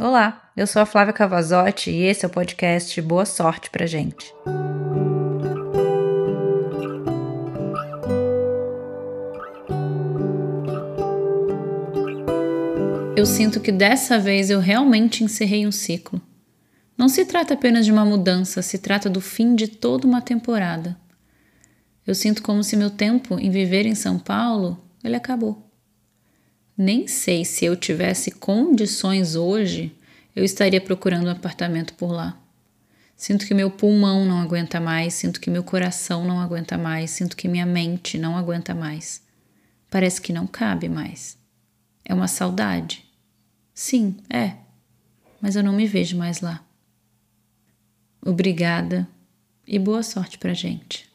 Olá, eu sou a Flávia Cavazotti e esse é o podcast Boa Sorte pra gente. Eu sinto que dessa vez eu realmente encerrei um ciclo. Não se trata apenas de uma mudança, se trata do fim de toda uma temporada. Eu sinto como se meu tempo em viver em São Paulo, ele acabou. Nem sei se eu tivesse condições hoje, eu estaria procurando um apartamento por lá. Sinto que meu pulmão não aguenta mais, sinto que meu coração não aguenta mais, sinto que minha mente não aguenta mais. Parece que não cabe mais. É uma saudade. Sim, é. Mas eu não me vejo mais lá. Obrigada e boa sorte pra gente.